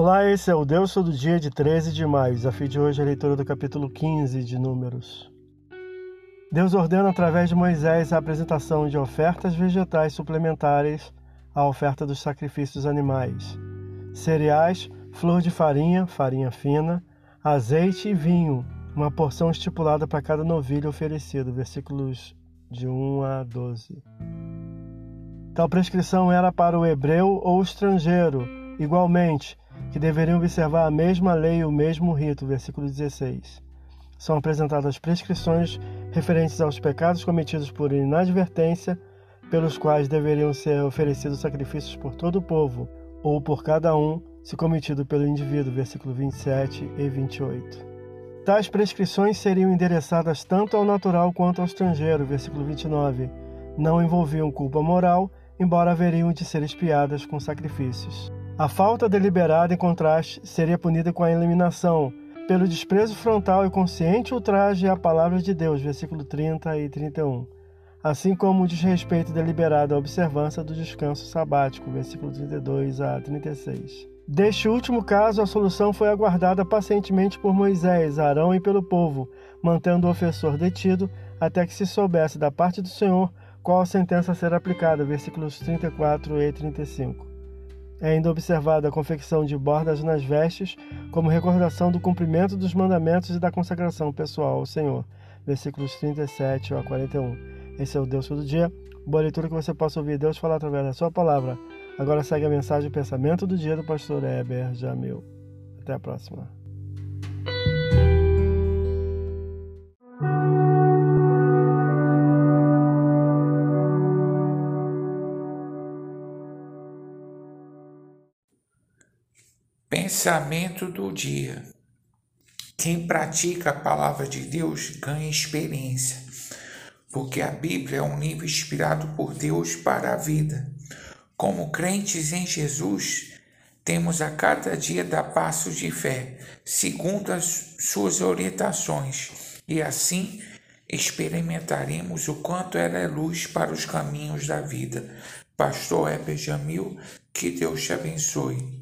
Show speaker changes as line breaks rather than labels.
Olá, esse é o Deus Todo Dia de 13 de maio. Desafio de hoje é a leitura do capítulo 15 de Números. Deus ordena através de Moisés a apresentação de ofertas vegetais suplementares à oferta dos sacrifícios animais: cereais, flor de farinha, farinha fina, azeite e vinho, uma porção estipulada para cada novilho oferecido. Versículos de 1 a 12. Tal prescrição era para o hebreu ou estrangeiro, igualmente que deveriam observar a mesma lei e o mesmo rito, versículo 16. São apresentadas prescrições referentes aos pecados cometidos por inadvertência, pelos quais deveriam ser oferecidos sacrifícios por todo o povo, ou por cada um, se cometido pelo indivíduo, versículo 27 e 28. Tais prescrições seriam endereçadas tanto ao natural quanto ao estrangeiro, versículo 29. Não envolviam culpa moral, embora haveriam de ser espiadas com sacrifícios. A falta deliberada, em contraste, seria punida com a eliminação, pelo desprezo frontal e consciente ultraje à palavra de Deus, versículo 30 e 31, assim como o desrespeito deliberado à observância do descanso sabático, versículo 32 a 36. Deste último caso, a solução foi aguardada pacientemente por Moisés, Arão e pelo povo, mantendo o ofensor detido até que se soubesse da parte do Senhor qual a sentença a ser aplicada, versículos 34 e 35. É ainda observada a confecção de bordas nas vestes, como recordação do cumprimento dos mandamentos e da consagração pessoal ao Senhor. Versículos 37 a 41. Esse é o Deus todo dia. Boa leitura que você possa ouvir Deus falar através da sua palavra. Agora segue a mensagem e pensamento do dia do pastor Heber Jamil. Até a próxima.
Pensamento do dia. Quem pratica a palavra de Deus ganha experiência, porque a Bíblia é um livro inspirado por Deus para a vida. Como crentes em Jesus, temos a cada dia dar passos de fé, segundo as suas orientações, e assim experimentaremos o quanto ela é luz para os caminhos da vida. Pastor Heber Jamil, que Deus te abençoe.